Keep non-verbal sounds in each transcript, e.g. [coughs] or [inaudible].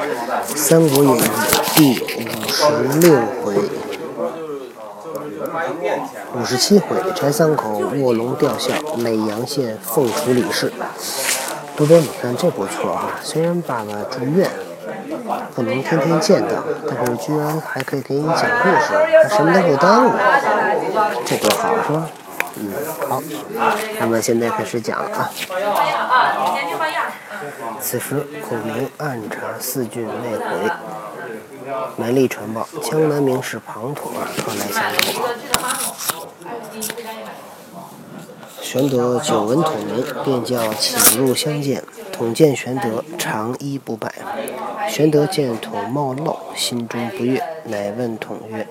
《三国演义》第五十六回，五十七回，柴桑口卧龙吊孝，耒阳县凤雏李氏。多多，你看这不错啊！虽然爸爸住院，不能天天见到，但是居然还可以给你讲故事，还什么都不耽误，这多好，是吧？嗯，好，那么现在开始讲了啊。此时孔明暗查四郡未回，门吏传报，江南名士庞统儿特来相投。玄德久闻统名，便叫请入相见。统见玄德，长揖不拜。玄德见统貌陋，心中不悦，乃问统曰：“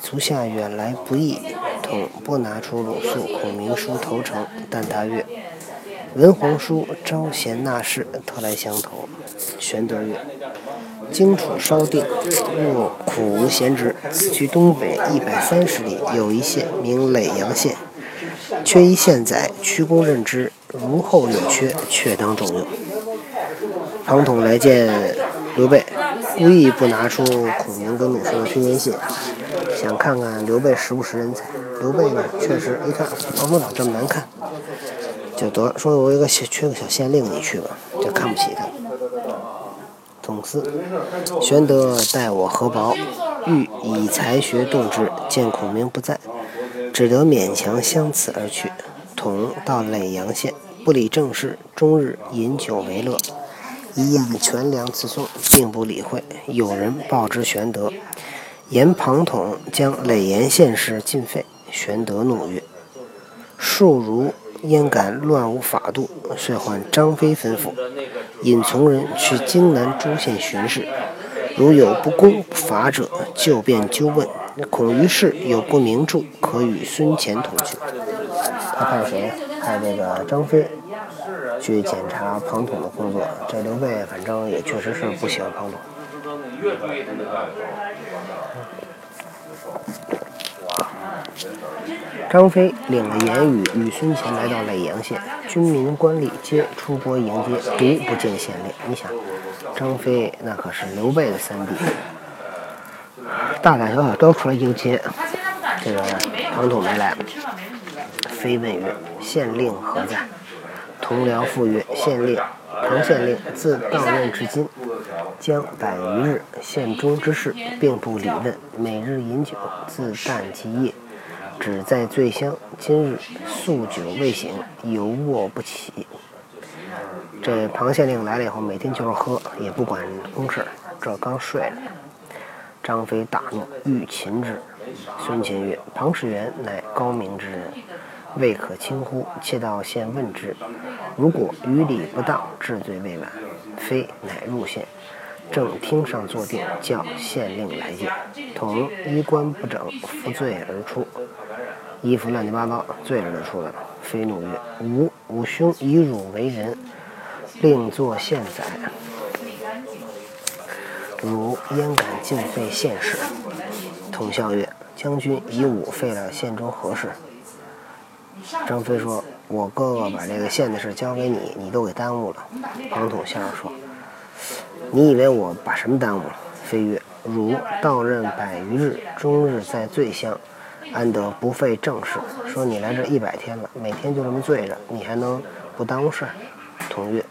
足下远来不易。”统不拿出鲁肃、孔明书投诚，但答曰：“文皇叔招贤纳士，特来相投。”玄德曰：“荆楚稍定，若苦无贤职，此去东北一百三十里，有一县名耒阳县，缺一县宰，屈公任之。如后有缺，却当重用。”庞统来见刘备，故意不拿出孔明跟鲁肃的推荐信，想看看刘备识不识人才。刘备呢，确实一看庞统长这么难看，就得说我有个缺个小县令，你去吧，就看不起他。总司玄德待我何薄，欲以才学动之，见孔明不在，只得勉强相辞而去。统到耒阳县，不理政事，终日饮酒为乐，一应全粮自送，并不理会。有人报之玄德，言庞统将耒阳县事尽废。玄德怒曰：“庶如焉敢乱无法度？”遂唤张飞吩咐，引从人去荆南诸县巡视，如有不公不法者，就便纠问。恐于是有不明著，可与孙乾同去。他派谁？派这个张飞去检查庞统的工作。这刘备反正也确实是不喜欢庞统。张飞领了言语，与孙乾来到耒阳县，军民官吏皆出国迎接，独不见县令。你想，张飞那可是刘备的三弟，大大小小都出来迎接。这个庞统没来，飞问曰：“县令何在？”同僚复曰：“县令庞县令自到任至今，将百余日，县中之事并不理问，每日饮酒，自旦及夜。”只在醉乡，今日宿酒未醒，犹卧不起。这庞县令来了以后，每天就是喝，也不管公事。这刚睡了，张飞大怒，欲擒之。孙乾曰：“庞士元乃高明之人，未可轻忽，切到县问之。如果于礼不当，治罪未晚。”飞乃入县。正厅上坐定，叫县令来见。同衣冠不整，服罪而出，衣服乱七八糟，罪人就出来了。飞怒曰：“吾吾兄以汝为人，令作县宰，汝焉敢尽废县事？”统笑曰：“将军以吾废了县中何事？”张飞说：“我哥哥把这个县的事交给你，你都给耽误了。”庞统笑着说。你以为我把什么耽误了？飞曰：“汝到任百余日，终日在醉乡，安得不费政事？说你来这一百天了，每天就这么醉着，你还能不耽误事儿？”同月：“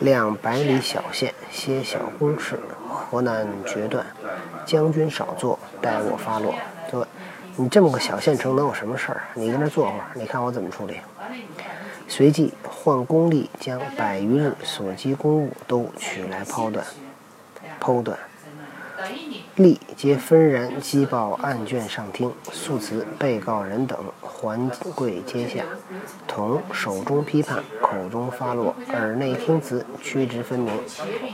量百里小县，些小公事，何难决断？将军少坐，待我发落。对，你这么个小县城，能有什么事儿？你跟这坐会儿，你看我怎么处理。”随即换公吏，将百余日所积公务都取来剖断。剖断，吏皆纷然击报案卷上听，诉辞被告人等还跪阶下，同手中批判，口中发落，耳内听词，曲直分明，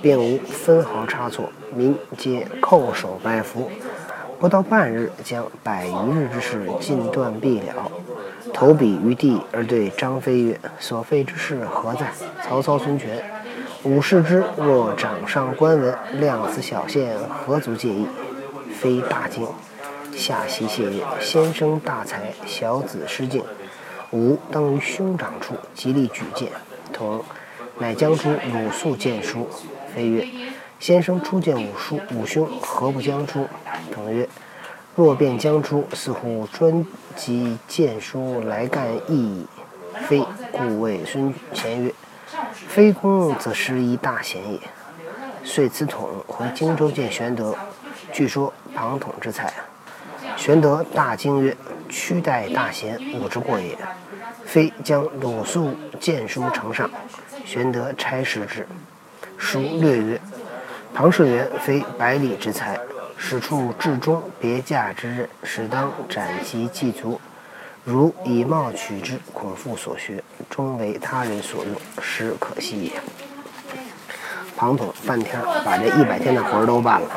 并无分毫差错。民皆叩首拜服。不到半日，将百余日之事尽断毕了。投笔于地，而对张飞曰：“所废之事何在？”曹操、孙权，吾视之，若掌上官文，量此小县，何足介意？飞大惊，下席谢曰：“先生大才，小子失敬，吾当于兄长处，极力举荐。”同乃将出鲁肃荐书。飞曰：“先生初见五叔五兄，何不将出？等曰：若便将出，似乎专及荐书来干意矣。非故谓孙乾曰：非公则失一大贤也。遂辞统回荆州见玄德，据说庞统之才。玄德大惊曰：“屈待大贤，吾之过也。非将鲁肃荐书呈上。”玄德差使之，书略曰：“庞士元非百里之才，使处至中别驾之任，使当斩其祭足。如以貌取之，恐复所学，终为他人所用，实可惜也。”庞统半天把这一百天的活儿都办了，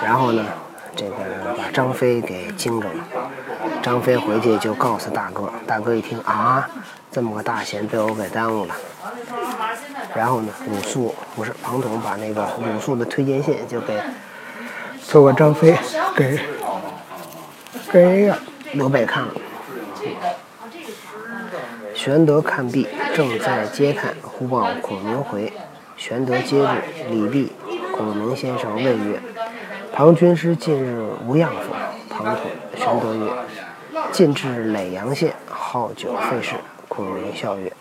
然后呢，这个把张飞给惊着了。张飞回去就告诉大哥，大哥一听啊，这么个大贤被我给耽误了。然后呢，鲁肃不是庞统把那个鲁肃的推荐信就给做过张飞给给刘备看了。玄德看毕，正在嗟叹，忽报孔明回。玄德接日，礼毕，孔明先生问曰：“庞军师近日无恙否？”庞统、玄德曰：“近至耒阳县，好酒费事。”孔明笑曰：“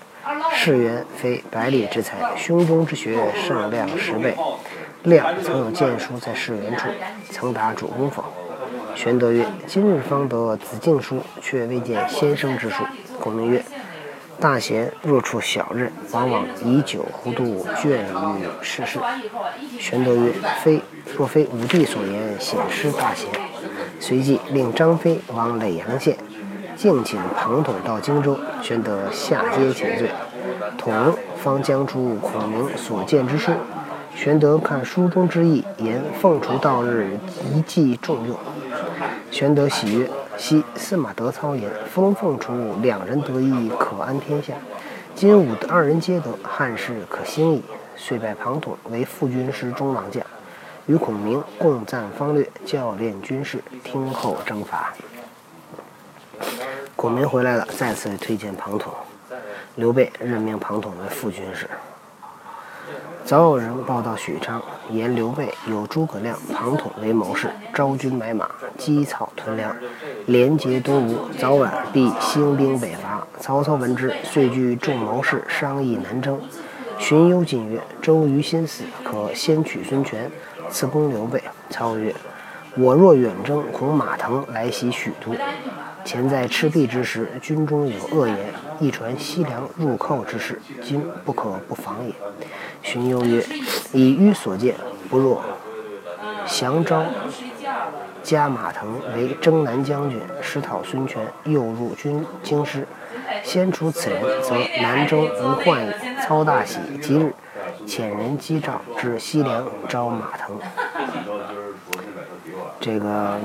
士元非百里之才，胸中之学胜亮十倍。亮曾有荐书在士元处，曾达主公否？”玄德曰：“今日方得子敬书，却未见先生之书。”孔明曰：大贤若处小任，往往以酒糊涂，倦于世事。玄德曰：“非，若非武帝所言，显失大贤。”随即令张飞往耒阳县，敬请庞统到荆州。玄德下阶请罪，统方将出孔明所见之书。玄德看书中之意，言凤雏到日，一计重用。玄德喜曰。昔司马德操言：“封凤雏两人得意，可安天下。今吾二人皆得，汉室可兴矣。”遂拜庞统为副军师中郎将，与孔明共赞方略，教练军事，听候征伐。孔明回来了，再次推荐庞统，刘备任命庞统为副军师。早有人报道许昌，言刘备有诸葛亮、庞统为谋士，招军买马，积草屯粮，连结东吴，早晚必兴兵北伐。曹操闻之，遂聚众谋士商议南征。荀攸进曰：“周瑜心死，可先取孙权，赐攻刘备。”操曰：“我若远征，恐马腾来袭许都。前在赤壁之时，军中有恶言，一传西凉入寇之事，今不可不防也。”荀攸曰：“以愚所见，不若降昭加马腾为征南将军，实讨孙权，诱入军京师。先除此人，则南征无患也。”操大喜，即日遣人击诏至西凉招马腾。这个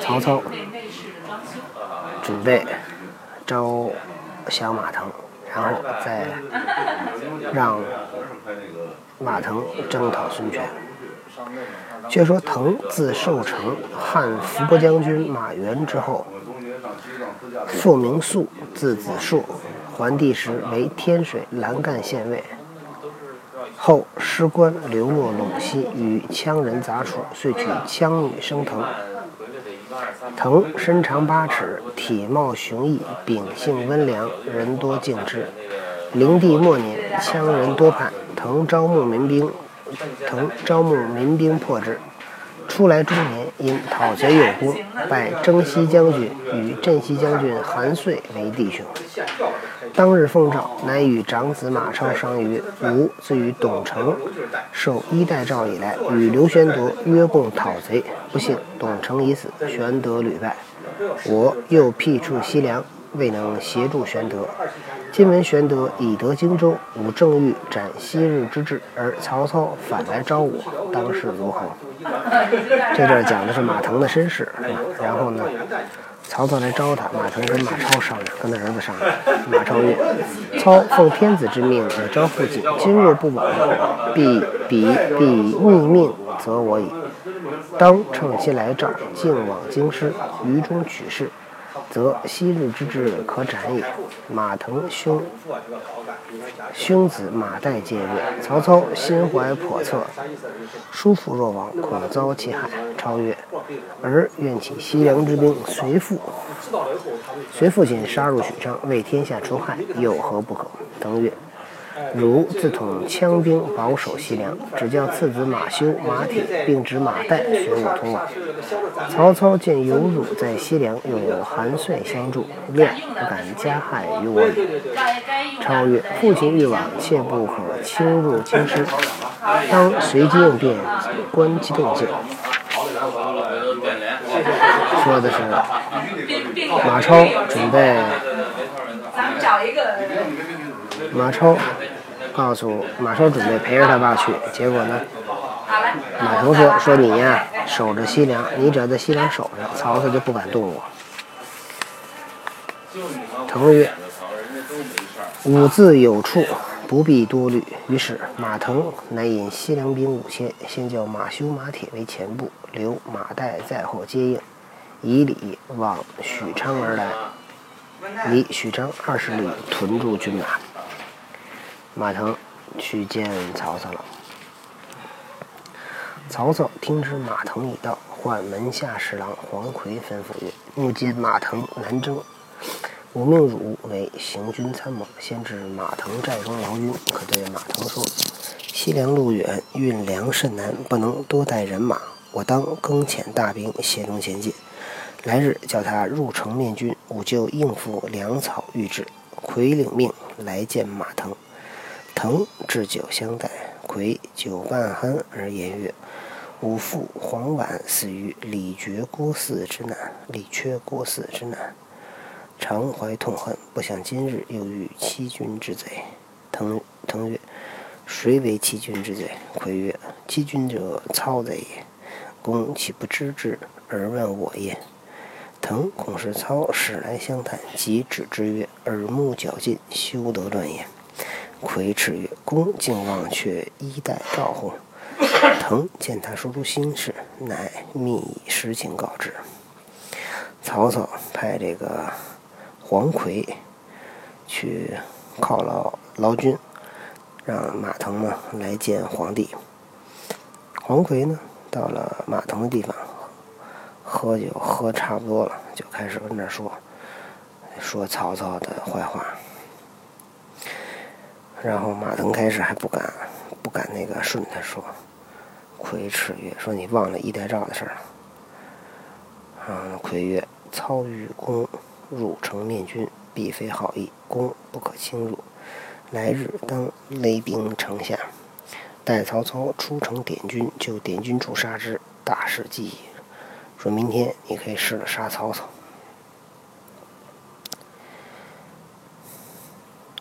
曹操准备招降马腾。然后再让马腾征讨孙权。却说腾字寿成，汉伏波将军马援之后，父名肃，字子硕，桓帝时为天水蓝干县尉。后失官，流落陇西，与羌人杂处，遂娶羌女生腾。腾身长八尺，体貌雄毅，秉性温良，人多敬之。灵帝末年，羌人多叛，腾招募民兵，腾招募民兵破之。初来中年，因讨贼有功，拜征西将军与镇西将军韩遂为弟兄。当日奉诏，乃与长子马超商议：“吾自与董承受衣带诏以来，与刘玄德约共讨贼。不幸董承已死，玄德屡败。我又辟处西凉，未能协助玄德。今闻玄德已得荆州，吾正欲斩昔日之志，而曹操反来招我，当是如何？”这段讲的是马腾的身世，然后呢？曹操来招他，马腾跟马超商量，跟他儿子商量。马超曰：“操奉天子之命而招父亲，今若不往，必彼必逆命则我矣。当乘其来召，径往京师，于中取事，则昔日之志可斩也。马腾兄兄子马岱皆曰：“曹操心怀叵测，叔父若亡，恐遭其害。”超越：“儿愿起西凉之兵，随父，随父亲杀入许昌，为天下除害，有何不可？”登月。汝自统羌兵，保守西凉，只叫次子马修、马铁，并指马岱随我同往。曹操见有汝在西凉，又有韩遂相助，谅不敢加害于我矣。超曰：父亲欲往，切不可轻入京师，当随机应变，观其动静。说的是马超准备，马超。告诉马超准备陪着他爸去，结果呢？马腾说：“说你呀，守着西凉，你只要在西凉守着，曹操就不敢动我。”腾曰：“吾自有处，不必多虑。”于是马腾乃引西凉兵五千，先叫马修、马铁为前部，留马岱在后接应，以礼往许昌而来。离许昌二十里，屯驻军马。马腾去见曹操了。曹操听知马腾已到，唤门下侍郎黄奎吩咐曰：“目今马腾南征，吾命汝为行军参谋，先至马腾寨中劳军。可对马腾说：西凉路远，运粮甚难，不能多带人马。我当更遣大兵协同前进。来日叫他入城面军，吾就应付粮草预制。奎领命来见马腾。”腾置酒相待，魁酒半酣而言曰：“吾父黄琬死于李傕郭汜之难，李傕郭汜之难，常怀痛恨，不想今日又遇欺君之贼。”腾腾曰：“谁为欺君之贼？”魁曰：“欺君者，操贼也。公岂不知之而问我也？”腾恐是操使来相探，即止之曰：“耳目绞尽，休得乱言。”魁叱曰：“公竟忘却衣带诏乎？” [coughs] 腾见他说出心事，乃密以实情告知。曹操派这个黄奎去犒劳劳军，让马腾呢来见皇帝。黄奎呢到了马腾的地方，喝酒喝差不多了，就开始跟那说说曹操的坏话。然后马腾开始还不敢，不敢那个顺他说，魁叱曰：“说你忘了衣带诏的事了。”啊，魁曰：“操欲公入城面军，必非好意，公不可轻入。来日当勒兵城下，待曹操出城点军，就点军处杀之，大事既矣。说明天你可以试着杀曹操。”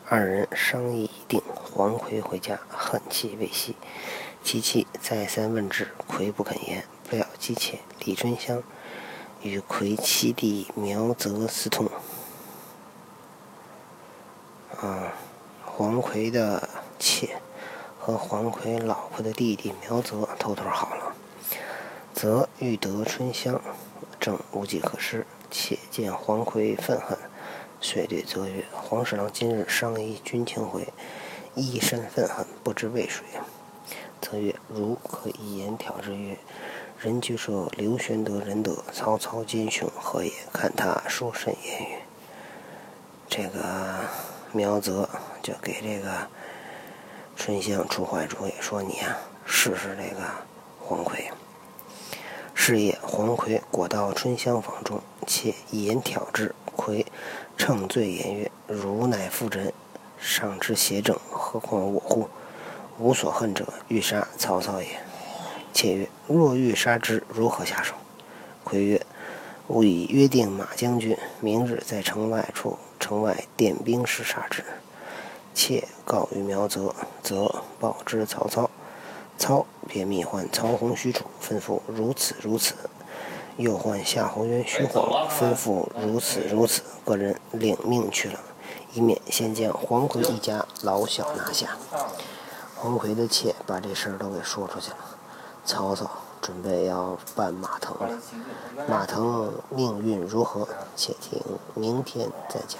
二人商议定，黄奎回家，恨气未息。其妻再三问之，奎不肯言。不料姬妾李春香与奎妻弟苗泽私通。啊，黄奎的妾和黄奎老婆的弟弟苗泽偷偷好了。则欲得春香，正无计可施。且见黄奎愤恨。对对则曰：“黄侍郎今日商议军情回，一身愤恨，不知为谁。”则曰：“如可一言挑之曰：‘人据说刘玄德仁德，曹操奸雄，何也？’看他说甚言语。”这个苗泽就给这个春香出坏主意，说：“你啊，试试这个黄奎。”是夜，黄奎果到春香房中，且一言挑之，奎。乘醉言曰：“汝乃妇人，尚知邪正，何况我乎？吾所恨者，欲杀曹操也。”妾曰：“若欲杀之，如何下手？”魁曰：“吾已约定马将军，明日在城外处，城外点兵时杀之。”妾告于苗泽，则报之曹操。操便密唤曹洪、许褚，吩咐如此如此。又唤夏侯渊、徐晃，吩咐如此如此，个人领命去了，以免先将黄奎一家老小拿下。黄奎的妾把这事儿都给说出去了，曹操准备要办马腾了。马腾命运如何？且听明天再讲。